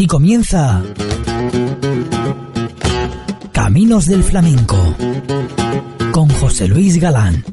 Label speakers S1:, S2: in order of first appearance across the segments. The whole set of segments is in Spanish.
S1: Aquí comienza Caminos del Flamenco con José Luis Galán.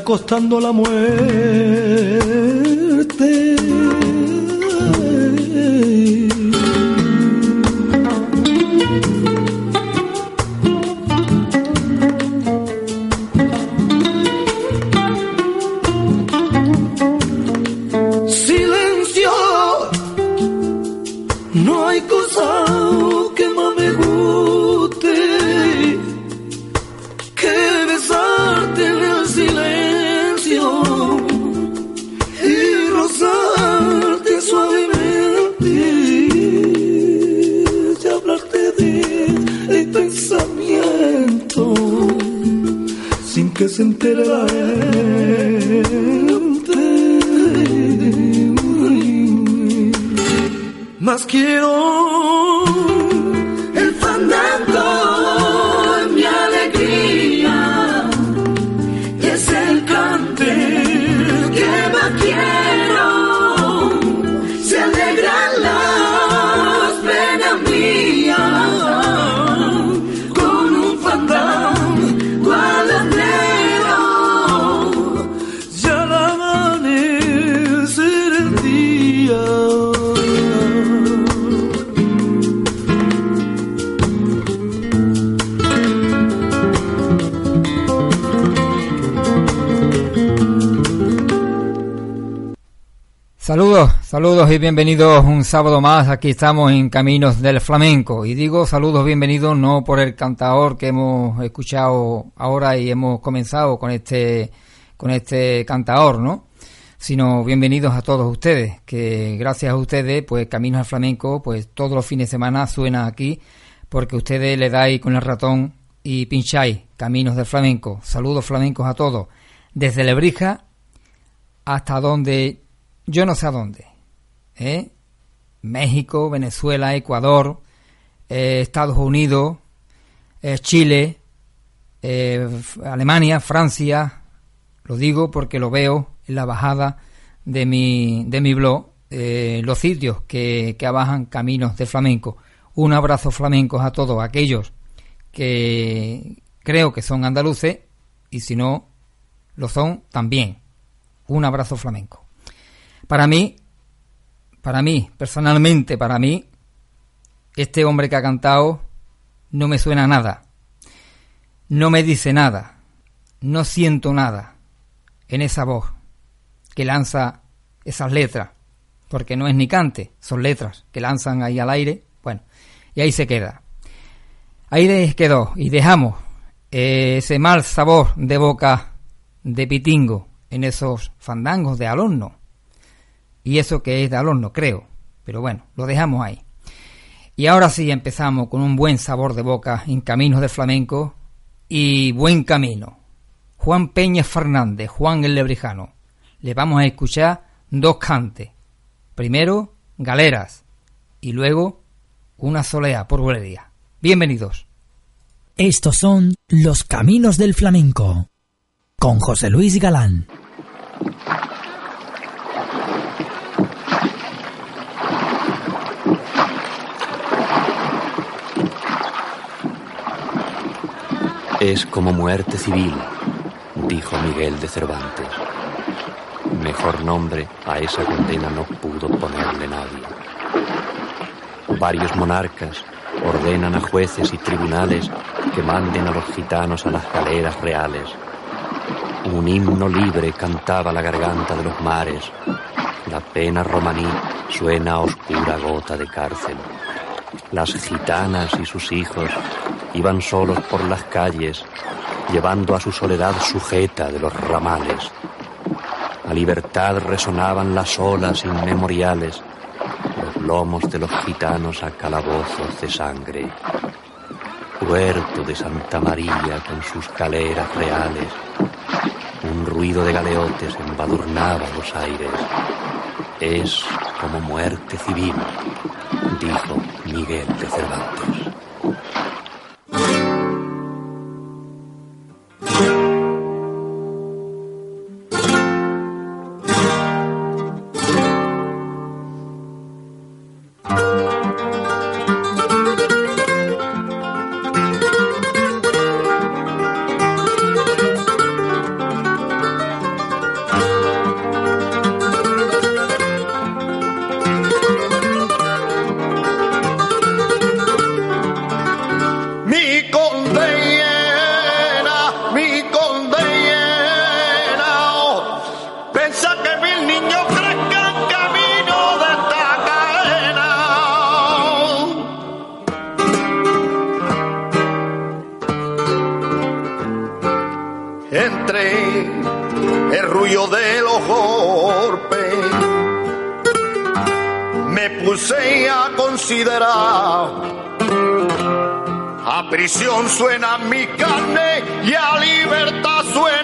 S2: Está costando la muerte.
S3: Bienvenidos un sábado más. Aquí estamos en Caminos del Flamenco. Y digo saludos, bienvenidos no por el cantador que hemos escuchado ahora y hemos comenzado con este, con este cantador, ¿no? Sino bienvenidos a todos ustedes, que gracias a ustedes, pues Caminos del Flamenco, pues todos los fines de semana suena aquí, porque ustedes le dais con el ratón y pincháis Caminos del Flamenco. Saludos flamencos a todos. Desde Lebrija hasta donde, yo no sé a dónde ¿eh? México, Venezuela, Ecuador, eh, Estados Unidos, eh, Chile, Alemania, Francia, lo digo porque lo veo en la bajada de mi, de mi blog, los sitios que, que abajan caminos de flamenco. Un abrazo flamenco a todos aquellos que creo que son andaluces y si no lo son también. Un abrazo flamenco. Para mí para mí, personalmente, para mí, este hombre que ha cantado no me suena nada. No me dice nada. No siento nada en esa voz que lanza esas letras. Porque no es ni cante, son letras que lanzan ahí al aire. Bueno, y ahí se queda. Ahí quedó y dejamos ese mal sabor de boca de pitingo en esos fandangos de alorno y eso que es de horno, creo. Pero bueno, lo dejamos ahí. Y ahora sí empezamos con un buen sabor de boca en Caminos de Flamenco y buen camino. Juan Peña Fernández, Juan el Lebrijano. Le vamos a escuchar dos cantes. Primero, Galeras y luego una soleá por bulería. Bienvenidos.
S4: Estos son Los Caminos del Flamenco, con José Luis Galán.
S5: Es como muerte civil, dijo Miguel de Cervantes. Mejor nombre a esa condena no pudo ponerle nadie. Varios monarcas ordenan a jueces y tribunales que manden a los gitanos a las galeras reales. Un himno libre cantaba la garganta de los mares. La pena romaní suena a oscura gota de cárcel. Las gitanas y sus hijos iban solos por las calles, llevando a su soledad sujeta de los ramales. A libertad resonaban las olas inmemoriales, los lomos de los gitanos a calabozos de sangre. Puerto de Santa María con sus galeras reales, un ruido de galeotes embadurnaba los aires. Es como muerte civil, dijo Miguel de Cervantes.
S6: Suena mi carne y a libertad suena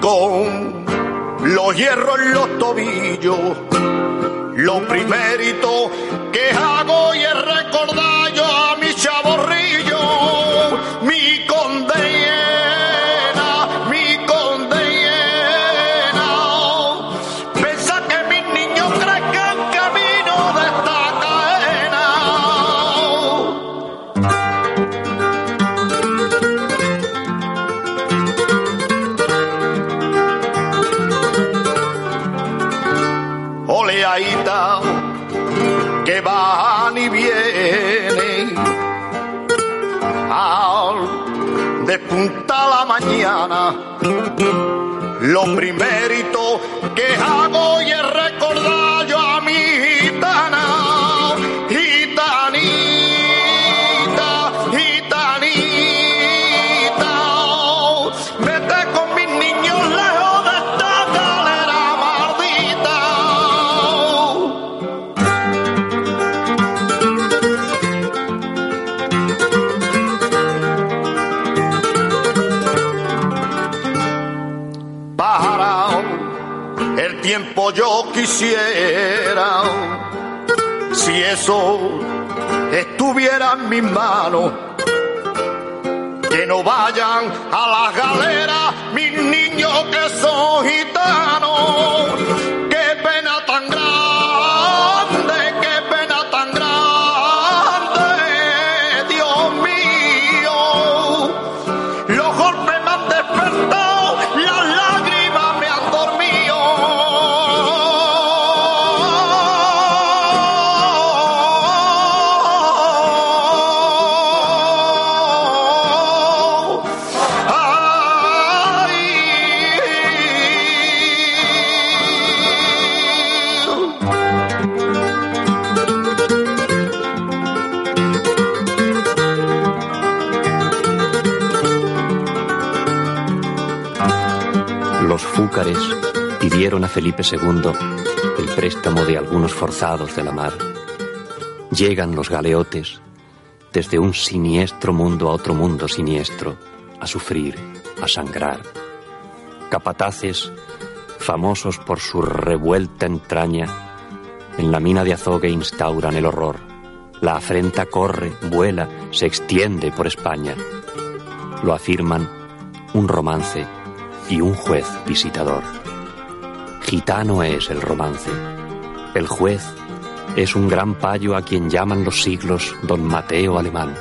S6: con los hierros en los tobillos. Lo primerito Lo primerito que hago y es recordar yo quisiera, si eso estuviera en mis manos, que no vayan a las galeras mis niños que son gitanos,
S5: a Felipe II el préstamo de algunos forzados de la mar. Llegan los galeotes desde un siniestro mundo a otro mundo siniestro, a sufrir, a sangrar. Capataces, famosos por su revuelta entraña, en la mina de azogue instauran el horror. La afrenta corre, vuela, se extiende por España. Lo afirman un romance y un juez visitador. Gitano es el romance. El juez es un gran payo a quien llaman los siglos don Mateo Alemán.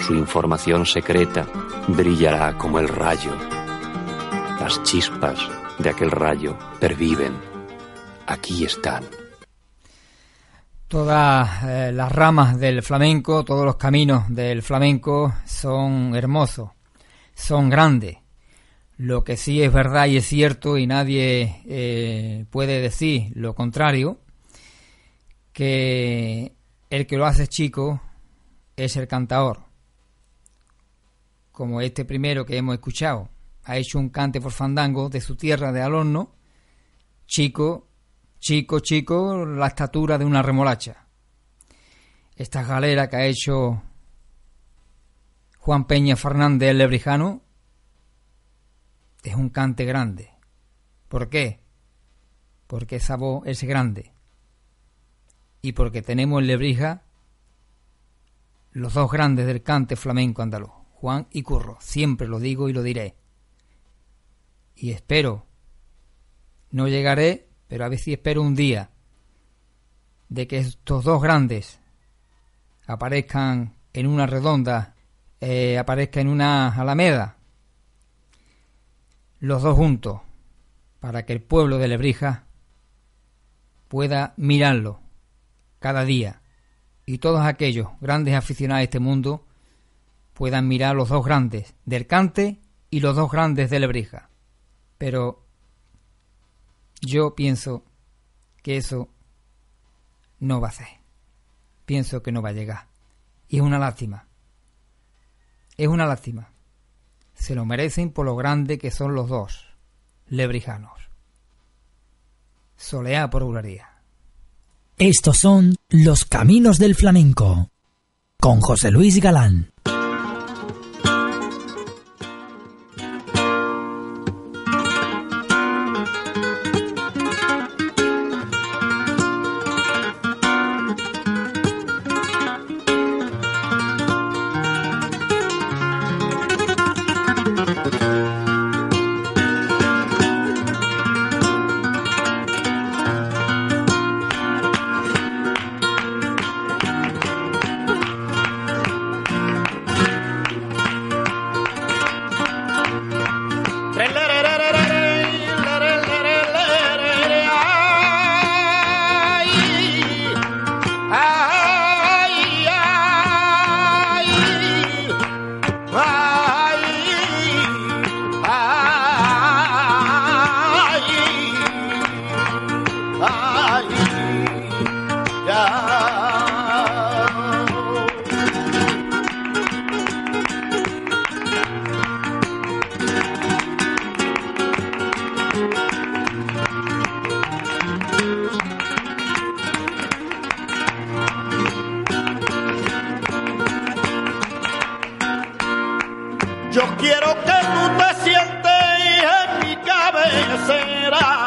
S5: Su información secreta brillará como el rayo. Las chispas de aquel rayo perviven. Aquí están.
S3: Todas eh, las ramas del flamenco, todos los caminos del flamenco son hermosos, son grandes. Lo que sí es verdad y es cierto y nadie eh, puede decir lo contrario, que el que lo hace chico es el cantador. Como este primero que hemos escuchado, ha hecho un cante por fandango de su tierra de Alorno, chico Chico, chico, la estatura de una remolacha. Esta galera que ha hecho Juan Peña Fernández Lebrijano es un cante grande. ¿Por qué? Porque esa voz es grande. Y porque tenemos en Lebrija los dos grandes del cante flamenco andaluz, Juan y Curro. Siempre lo digo y lo diré. Y espero, no llegaré pero a ver si espero un día de que estos dos grandes aparezcan en una redonda, eh, aparezca en una alameda, los dos juntos, para que el pueblo de Lebrija pueda mirarlo cada día y todos aquellos grandes aficionados a este mundo puedan mirar los dos grandes del Cante y los dos grandes de Lebrija. Pero yo pienso que eso no va a ser. Pienso que no va a llegar. Y es una lástima. Es una lástima. Se lo merecen por lo grande que son los dos lebrijanos. Soleá por Ularía.
S4: Estos son los caminos del flamenco con José Luis Galán.
S6: La calle, aunque yo vaya llorando.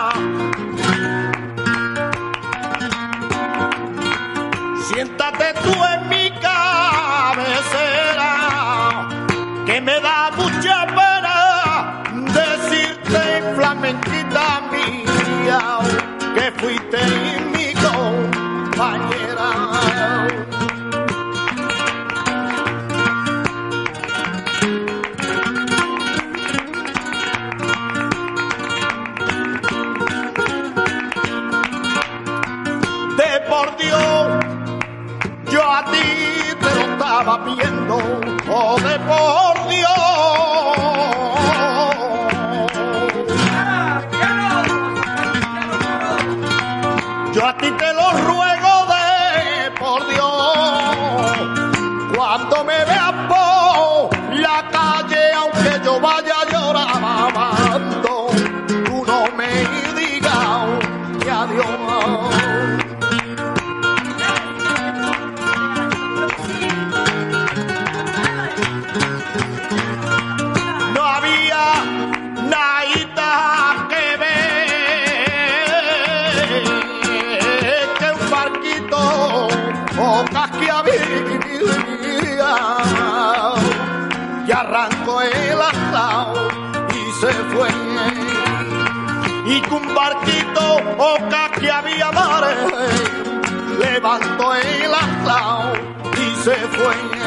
S6: Y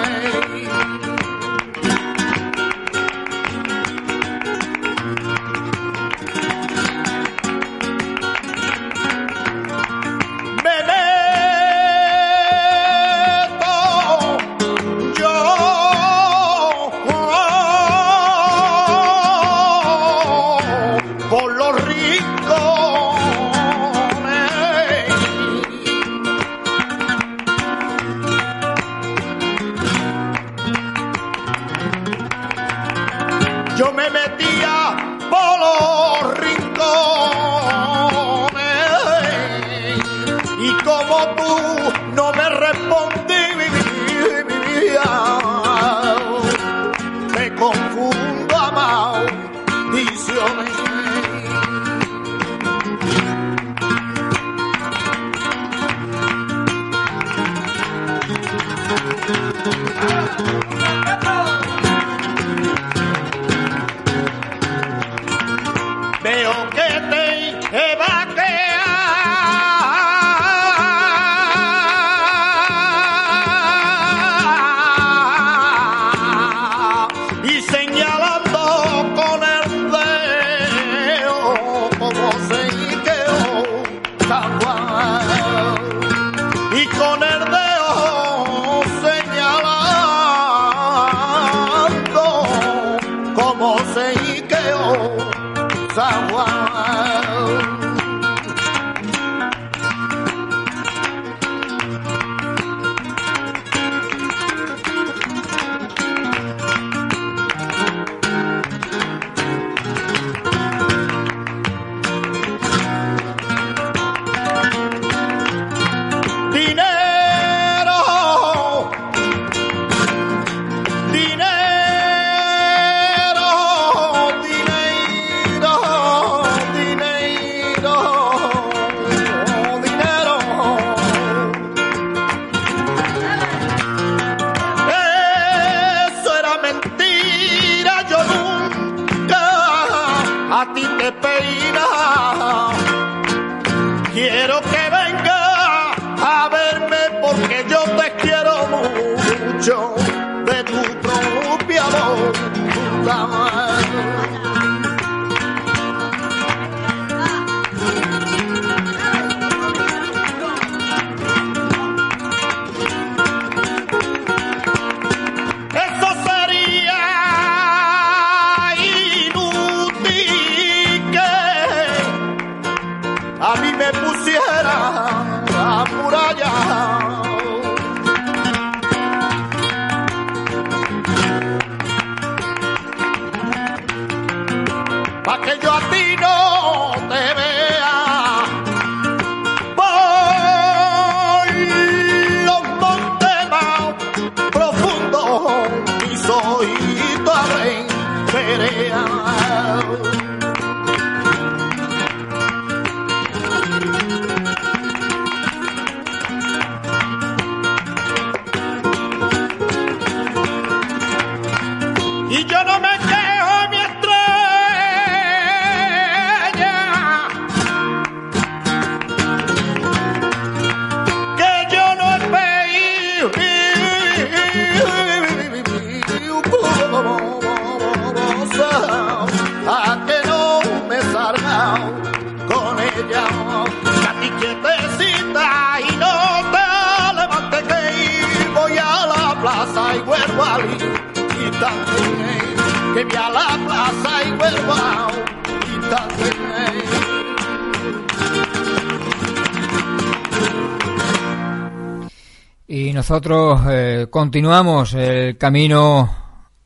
S3: nosotros eh, continuamos el camino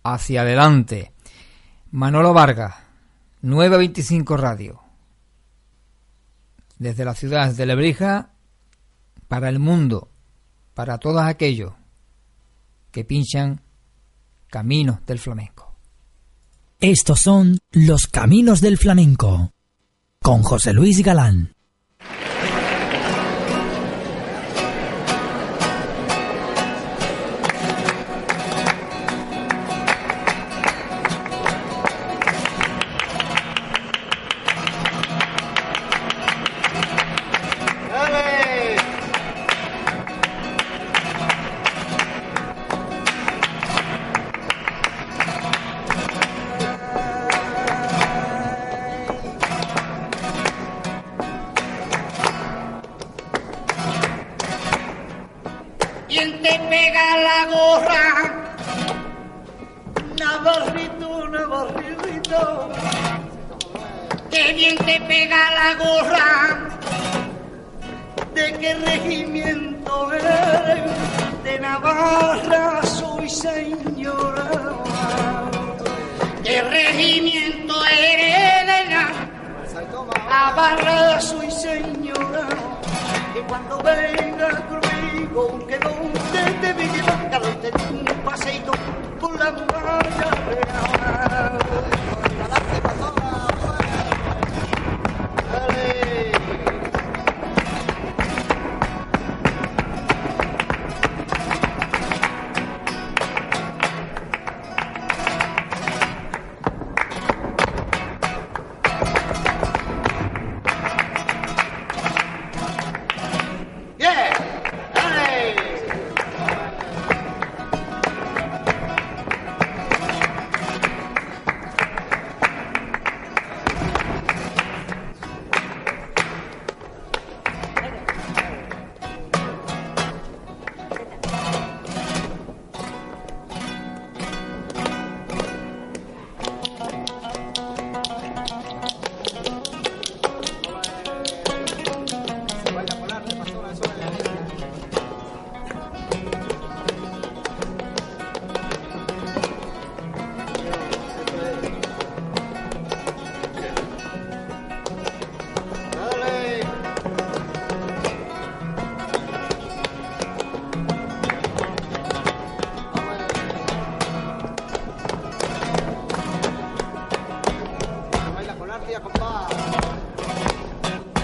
S3: hacia adelante. Manolo Vargas, 925 Radio. desde la ciudad de Lebrija para el mundo, para todos aquellos que pinchan caminos del flamenco.
S7: Estos son los caminos del flamenco con José Luis Galán. qué bien te pega la gorra,
S8: de qué regimiento eres, de Navarra soy señora.
S7: ¿Qué regimiento eres, Elena? Navarra
S8: soy señora. Que cuando venga conmigo, que donde te vi llevar, te un paseito por la muralla real. Aê!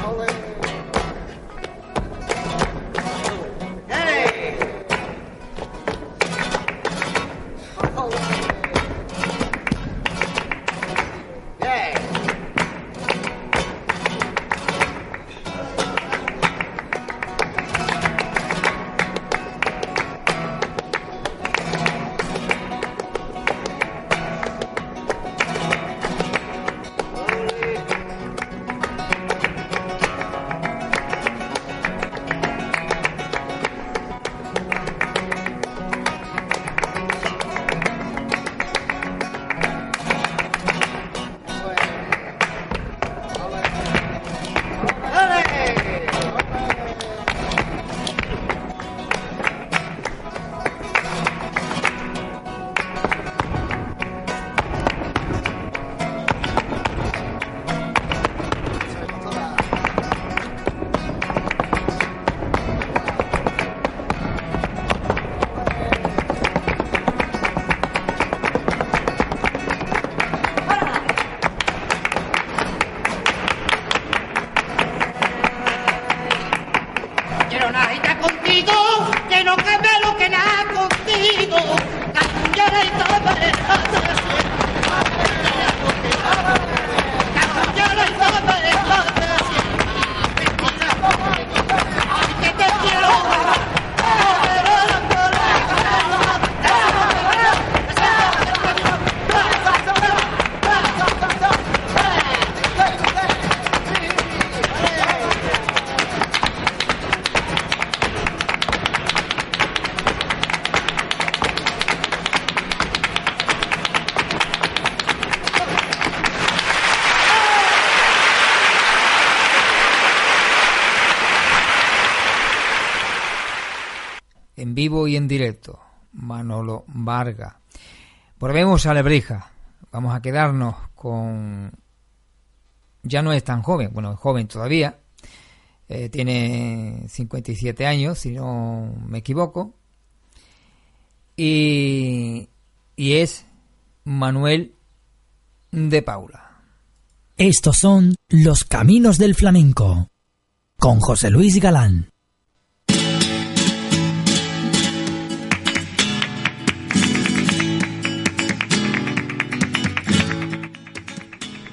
S8: Olé.
S3: Vivo y en directo, Manolo Varga. Volvemos a Lebrija. Vamos a quedarnos con... Ya no es tan joven, bueno, es joven todavía, eh, tiene 57 años, si no me equivoco, y, y es Manuel de Paula.
S4: Estos son los caminos del flamenco con José Luis Galán.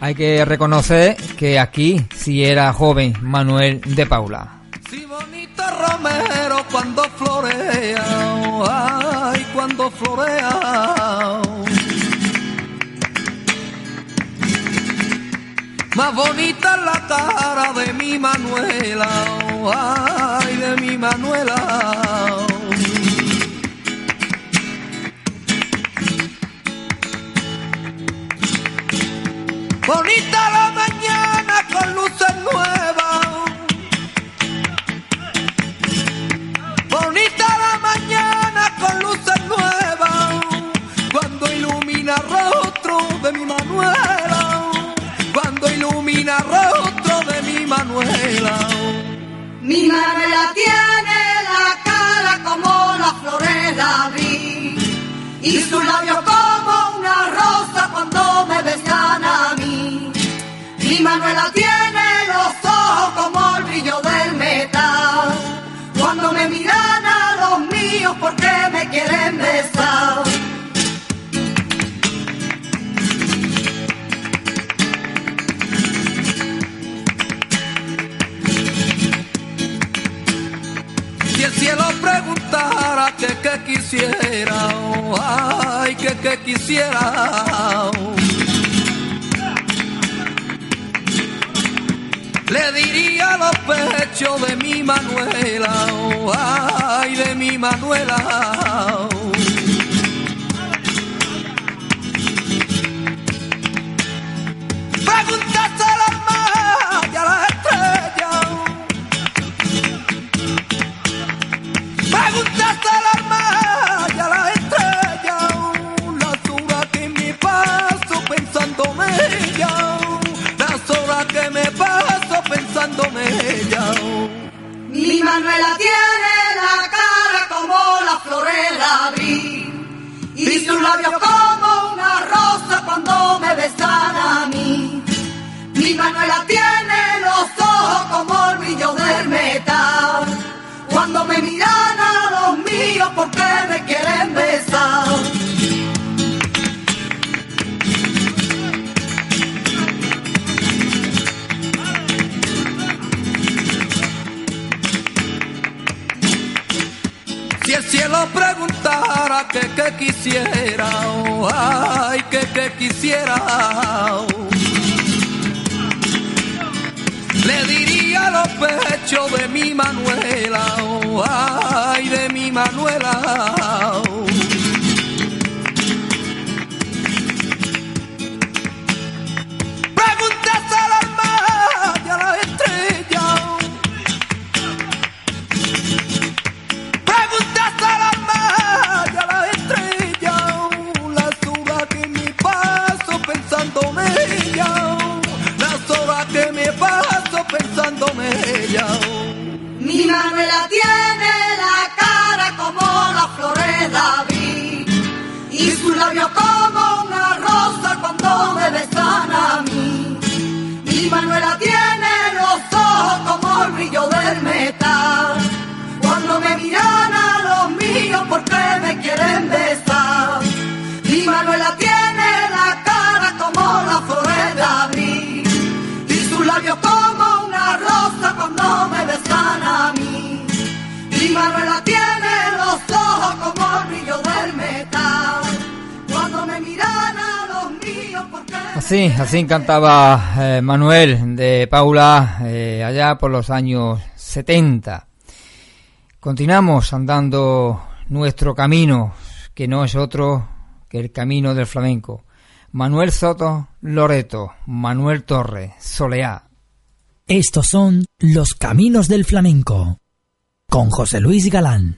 S3: Hay que reconocer que aquí sí era joven Manuel de Paula.
S9: Si bonito romero cuando florea, ay, cuando florea. Más bonita la cara de mi Manuela, ay, de mi Manuela. Bonita la mañana con luces nuevas. Bonita la mañana con luces nuevas. Cuando ilumina el rostro de mi Manuela. Cuando ilumina el rostro de mi Manuela.
S10: Mi Manuela tiene la cara como la flores de abril y sus labios Manuela tiene los ojos como el brillo del metal. Cuando me miran a los míos porque me quieren besar.
S9: Si el cielo preguntara que qué quisiera, oh, ay, que qué quisiera. oh. Le diría los pechos de mi Manuela, oh, ay, de mi Manuela.
S10: Mi Manuela tiene la cara como la flores de abril y sus labios como una rosa cuando me besan a mí. Mi Manuela tiene los ojos como el brillo del metal. Cuando me miran a los míos porque me quieren besar.
S9: Si el cielo preguntara que qué quisiera, oh, ay, que qué quisiera. oh. Le diría los pechos de mi Manuela, oh, ay, de mi Manuela.
S10: Manuela tiene la cara como las flores de abril y sus labios como una rosa cuando me besan a mí. Mi Manuela tiene los ojos como el brillo del metal. Cuando me miran a los míos porque me quieren besar. Mi Manuela Manuela tiene los ojos como el brillo del metal. Cuando me miran a los míos porque
S3: Así, así cantaba eh, Manuel de Paula eh, allá por los años 70. Continuamos andando nuestro camino, que no es otro que el camino del flamenco. Manuel Soto, Loreto, Manuel Torre, Soleá.
S4: Estos son los caminos del flamenco con José Luis Galán.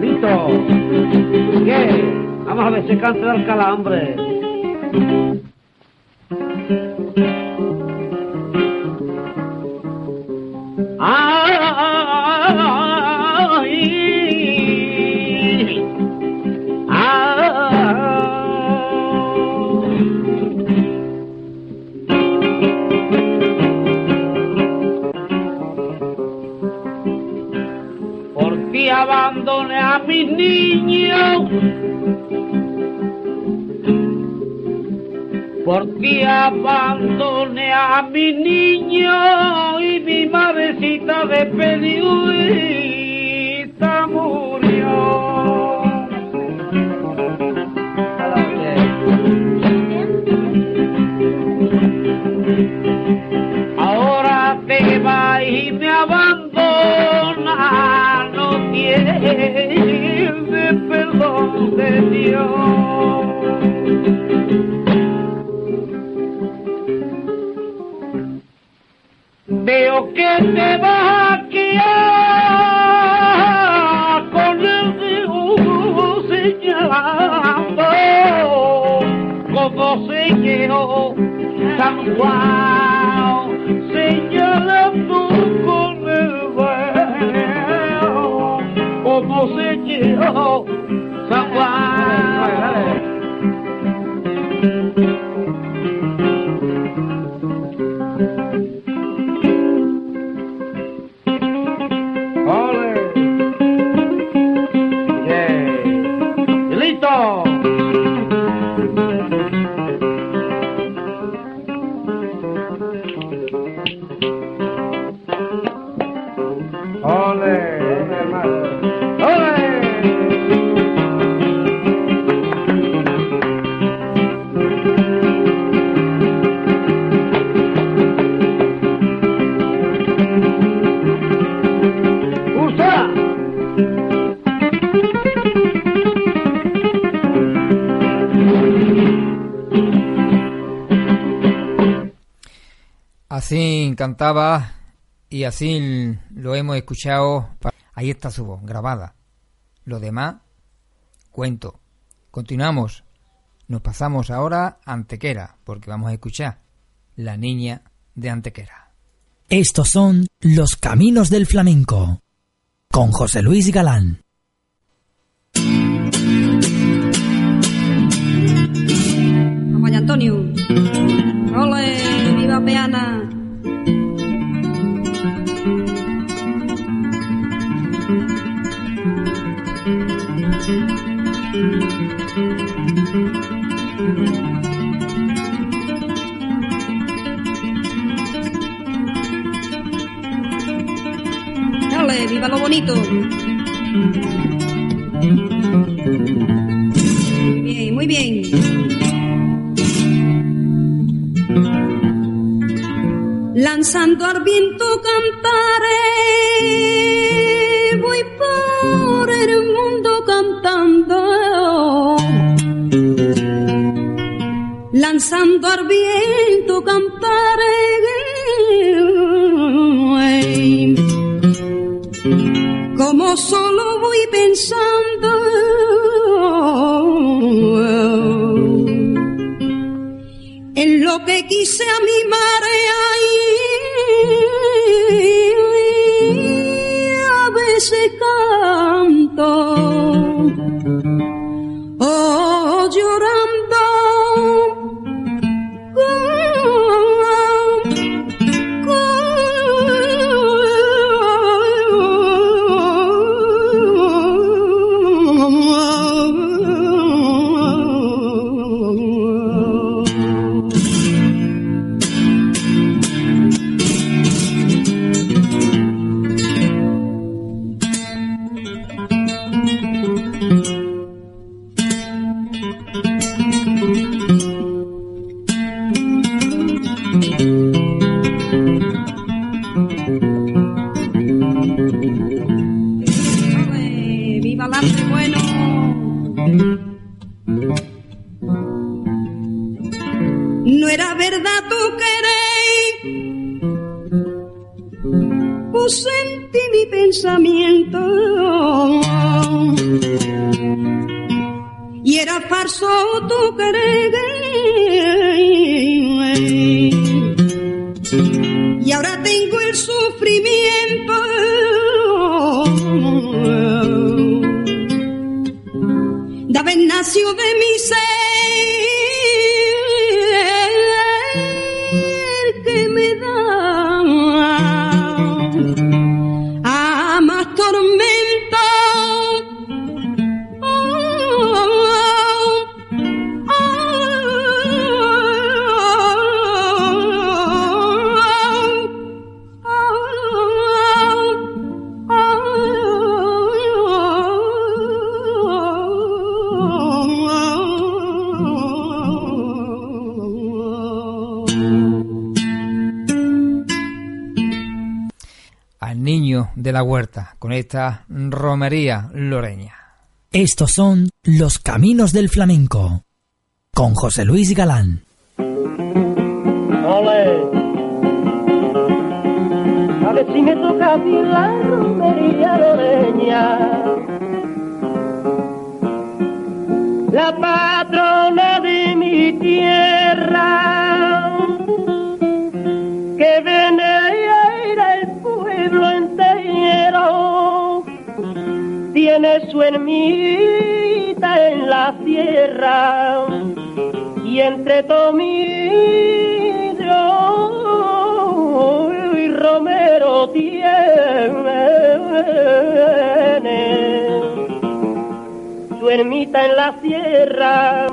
S11: Listo. ¿Qué? Vamos a ver si canta el calambre.
S12: Abandoné a mis niños? ¿Por qué abandoné a mi niño y mi madrecita despedida murió? Dios. Veo que te vas a quedar con el dedo señalando como se quedó San Juan señalando con el dedo como se quedó
S3: Así cantaba y así lo hemos escuchado. Ahí está su voz, grabada. Lo demás, cuento. Continuamos. Nos pasamos ahora a Antequera, porque vamos a escuchar La Niña de Antequera.
S1: Estos son los caminos del flamenco. Con José Luis Galán.
S13: Vamos allá, Antonio. ¡Ole! ¡Viva Peana! ¡Ole! ¡Viva lo bonito! Muy bien, muy bien. Lanzando al viento cantaré, voy por el mundo cantando. Lanzando al viento solo voy pensando. en lo que quise a mi marea nacido de mi
S3: la huerta con esta romería loreña.
S4: Estos son los caminos del flamenco. Con José Luis Galán.
S11: Ole. A ver si me toca a mí la romería loreña. La patrona de mi tierra. Su ermita en la sierra y entre Tomillo y Romero tiene su ermita en la sierra.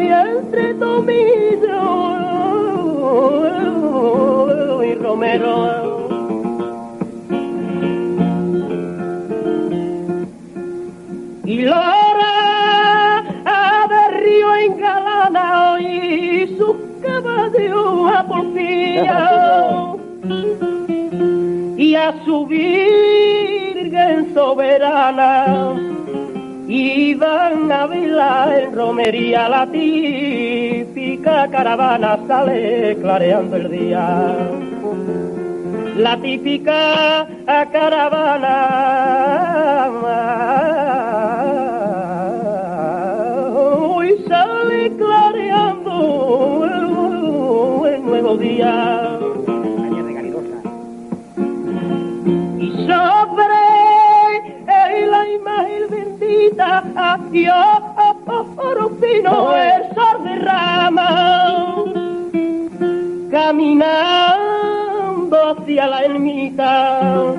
S11: Y entre Tomillo y Romero a su virgen soberana iban a bailar en romería la típica caravana sale clareando el día. La típica caravana hoy sale clareando el nuevo día por un pino el sol derrama caminando hacia la ermita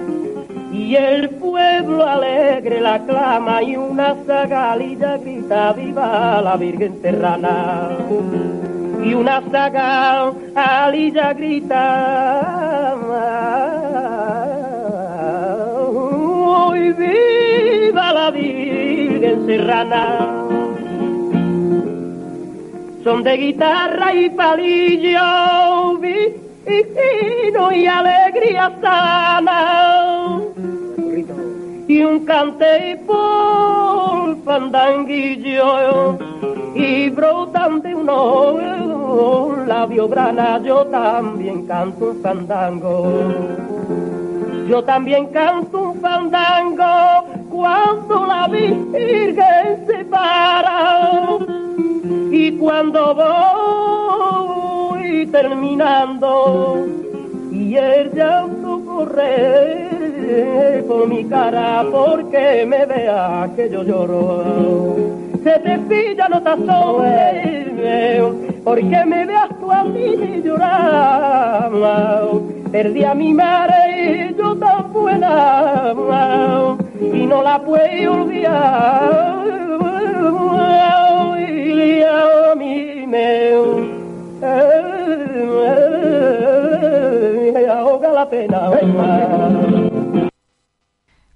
S11: y el pueblo alegre la clama y una zagalilla grita viva la Virgen Serrana y una zagalilla grita hoy viva la Virgen Serrana son de guitarra y palillo, vino y alegría sana. Y un cante por fandanguillo, y brotan de unos labios grana, yo también canto un fandango. Yo también canto un fandango cuando la Virgen se para y cuando voy terminando y el llanto corre por mi cara porque me vea que yo lloro. Se te pilla no te asombres porque me veas tú a mí llorar perdí a mi madre y yo tan buena y no la puedo olvidar.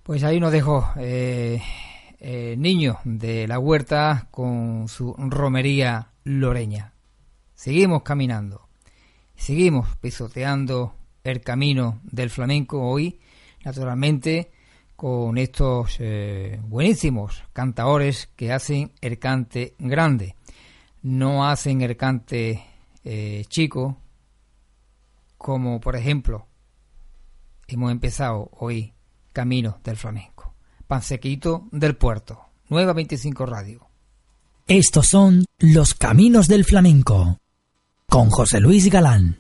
S3: Pues ahí nos dejó eh, eh, niño de la huerta con su romería loreña. Seguimos caminando, seguimos pisoteando el camino del flamenco hoy, naturalmente con estos eh, buenísimos cantaores que hacen el cante grande. No hacen el cante eh, chico, como por ejemplo hemos empezado hoy Camino del Flamenco. Pansequito del Puerto, Nueva 25 Radio.
S6: Estos son los caminos del flamenco con José Luis Galán.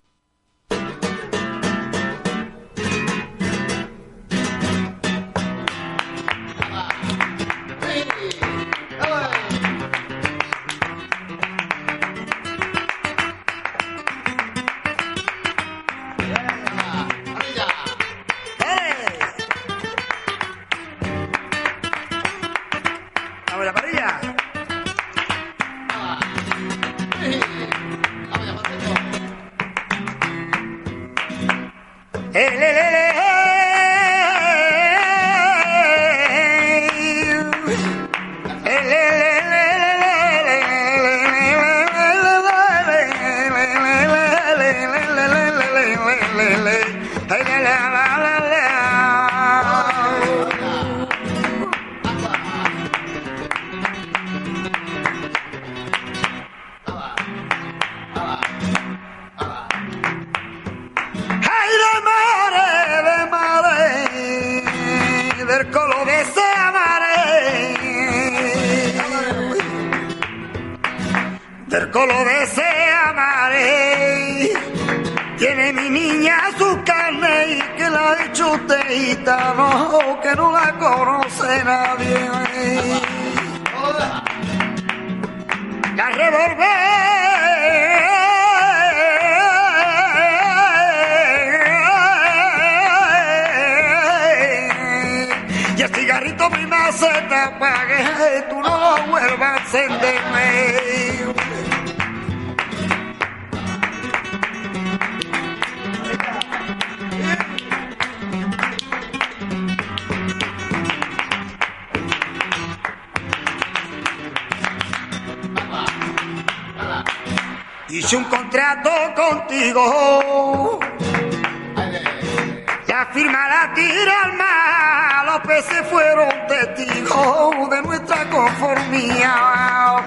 S1: Tira al mar, los peces fueron testigos de nuestra conformidad.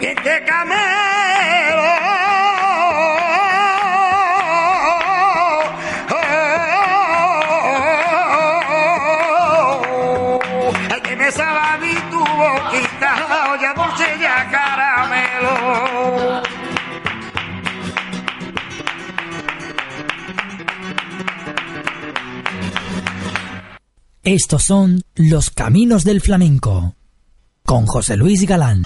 S1: Y este camelo
S6: Estos son los caminos del flamenco con José Luis Galán.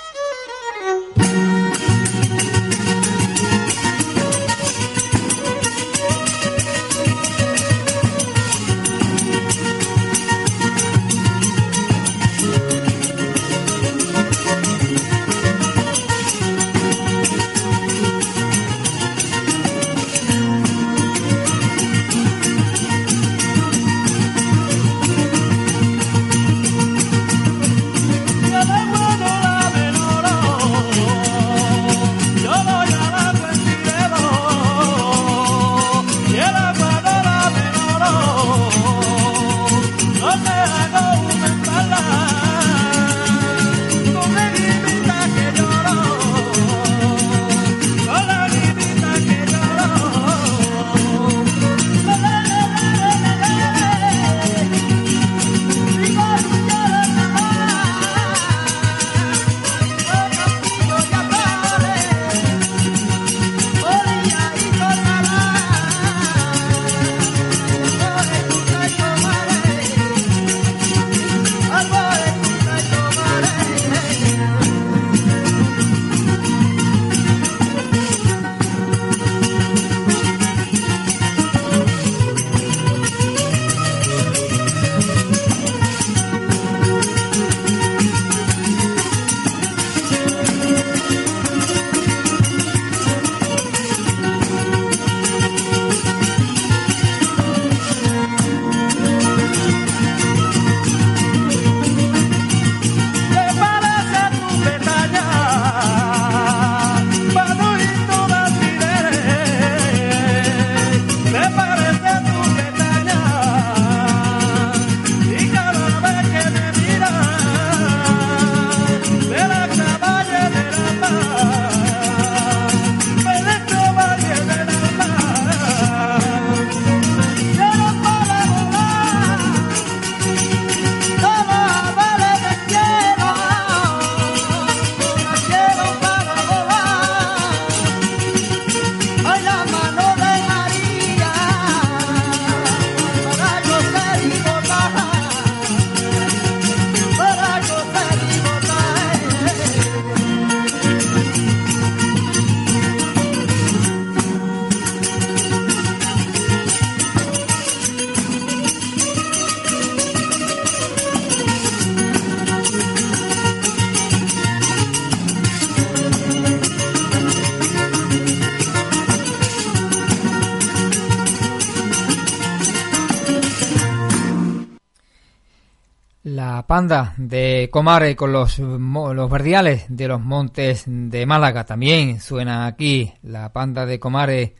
S3: Panda de Comare con los, los verdiales de los montes de Málaga. También suena aquí la panda de Comare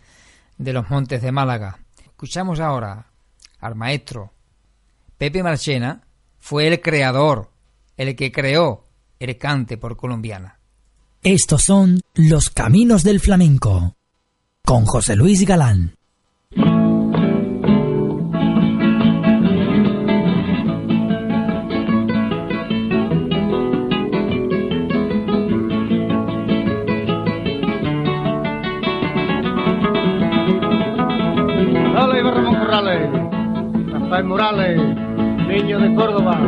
S3: de los montes de Málaga. Escuchamos ahora al maestro Pepe Marchena, fue el creador, el que creó el cante por colombiana.
S1: Estos son los caminos del flamenco con José Luis Galán.
S14: Rafael Morales, niño de Córdoba.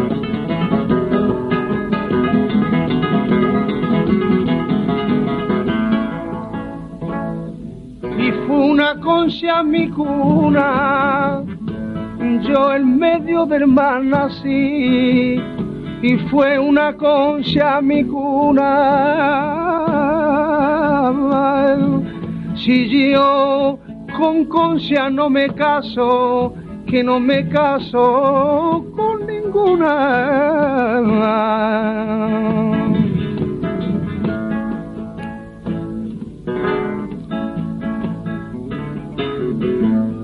S14: Y fue una concha mi cuna, yo en medio del mar nací, y fue una concha mi cuna. Si yo con concha no me caso, que no me caso con ninguna.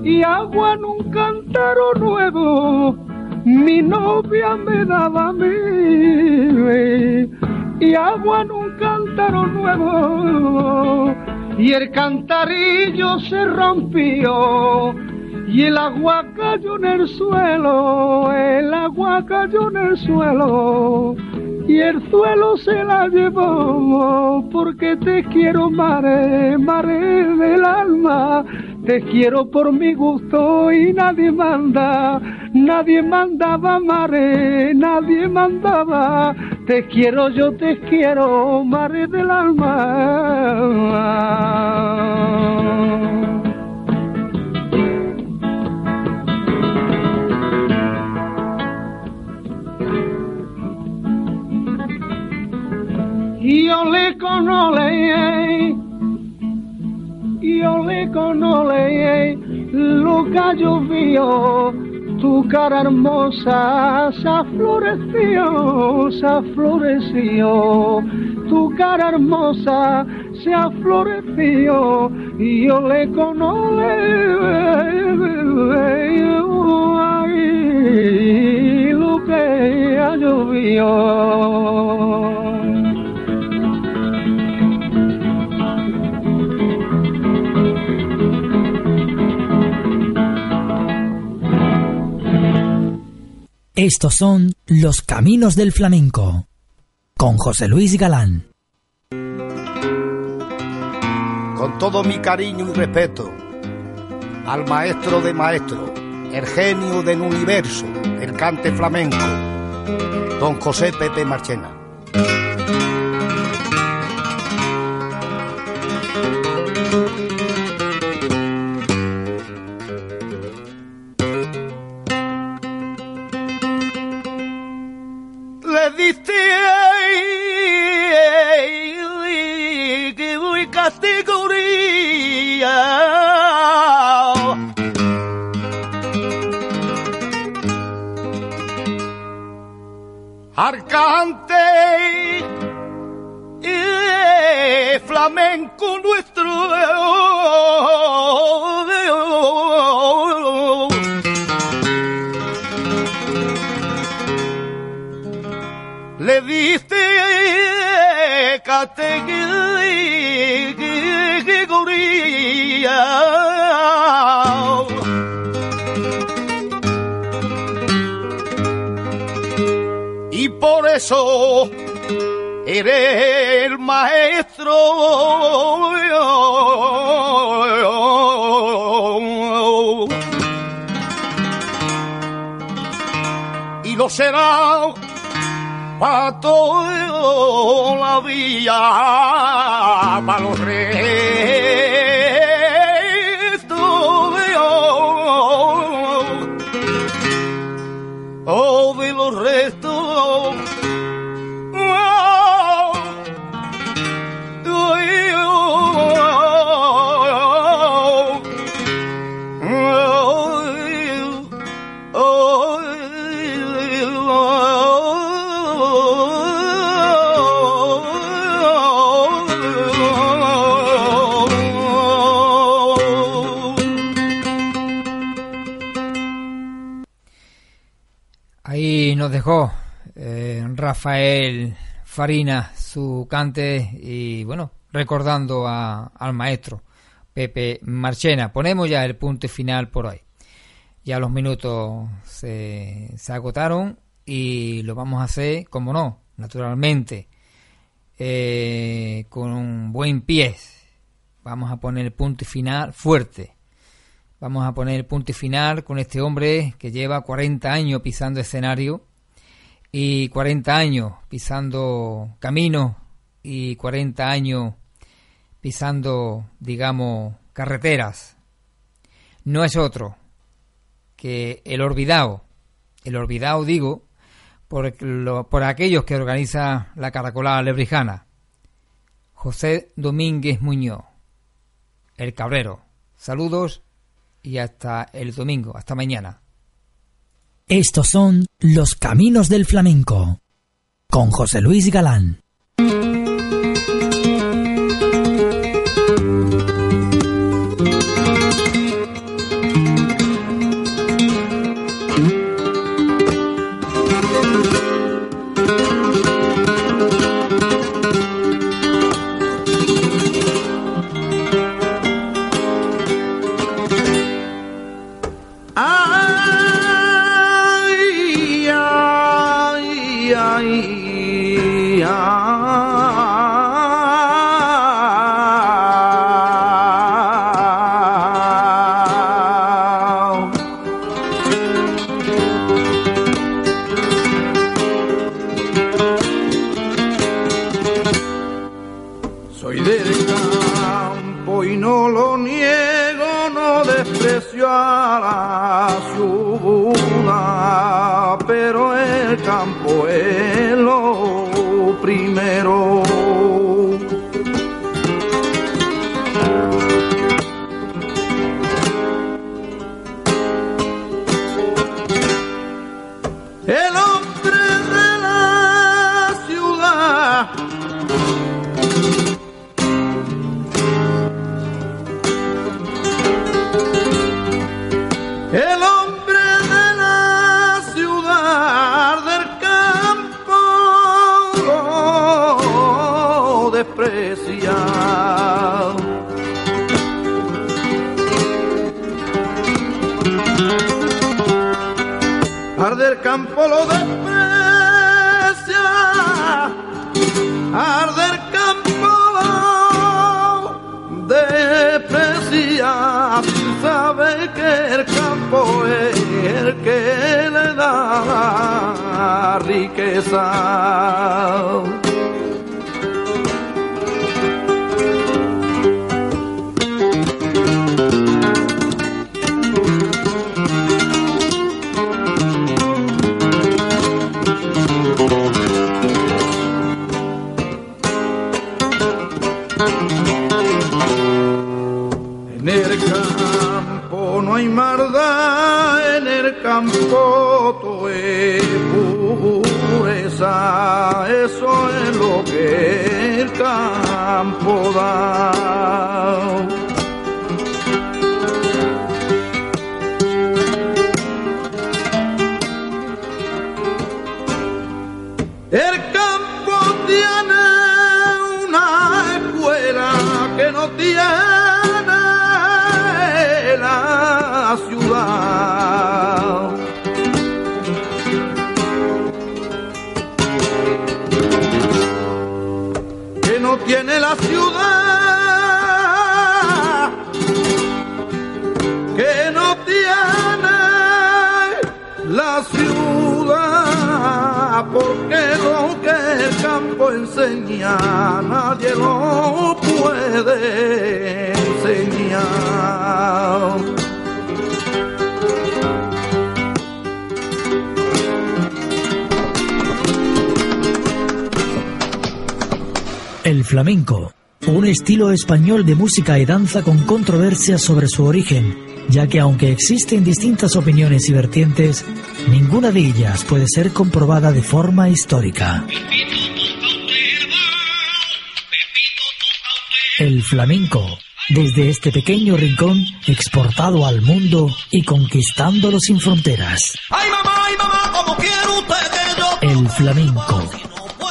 S14: Y agua en un cántaro nuevo, mi novia me daba a. Y agua en un cántaro nuevo, y el cantarillo se rompió y el agua cayó en el suelo, el agua cayó en el suelo y el suelo se la llevó porque te quiero mare, mare del alma, te quiero por mi gusto y nadie manda, nadie mandaba mare, nadie mandaba, te quiero yo te quiero mare del alma. Io le conole, io le conole, Luca llovió, tu cara hermosa se floreció, se floreció, tu cara hermosa se floreció, y yo le conole, lo que llovió.
S1: Estos son los caminos del flamenco con José Luis Galán.
S15: Con todo mi cariño y respeto al maestro de maestro, el genio del universo, el cante flamenco, don José Pepe Marchena. categoría. Arcante y flamenco nuestro.
S8: Le diste categoría eres el maestro. Y lo será para toda la vida, para los reyes.
S3: Rafael Farina su cante y bueno, recordando al maestro Pepe Marchena. Ponemos ya el punto final por hoy. Ya los minutos se, agotaron y lo vamos a hacer, como no, naturalmente, eh, con un buen pie. Vamos a poner el punto final fuerte. Vamos a poner el punto final con este hombre que lleva 40 años pisando escenario y 40 años pisando camino y 40 años pisando, digamos, carreteras. No es otro que el olvidado. El olvidado, digo, por, por aquellos que organiza la caracolada lebrijana. José Domínguez Muñoz, el cabrero. Saludos y hasta el domingo, hasta mañana.
S4: Estos son los caminos del flamenco con José Luis Galán. Soy del campo y no lo niego, no desprecio a la ciudad. campo lo desprecia, arde el campo lo desprecia, sabe que el campo es el que le da riqueza. campo es pureza, eso es lo que el campo da.
S9: Nadie lo puede enseñar.
S4: El flamenco, un estilo español de música y danza con controversia sobre su origen, ya que aunque existen distintas opiniones y vertientes, ninguna de ellas puede ser comprobada de forma histórica. El flamenco, desde este pequeño rincón, exportado al mundo y conquistándolo sin fronteras.
S9: ¡Ay mamá, ay mamá, como quiero usted
S1: El flamenco,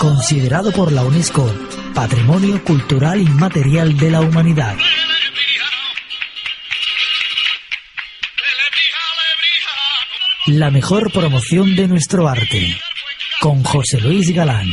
S1: considerado por la UNESCO Patrimonio Cultural Inmaterial de la Humanidad. La mejor promoción de nuestro arte, con José Luis Galán.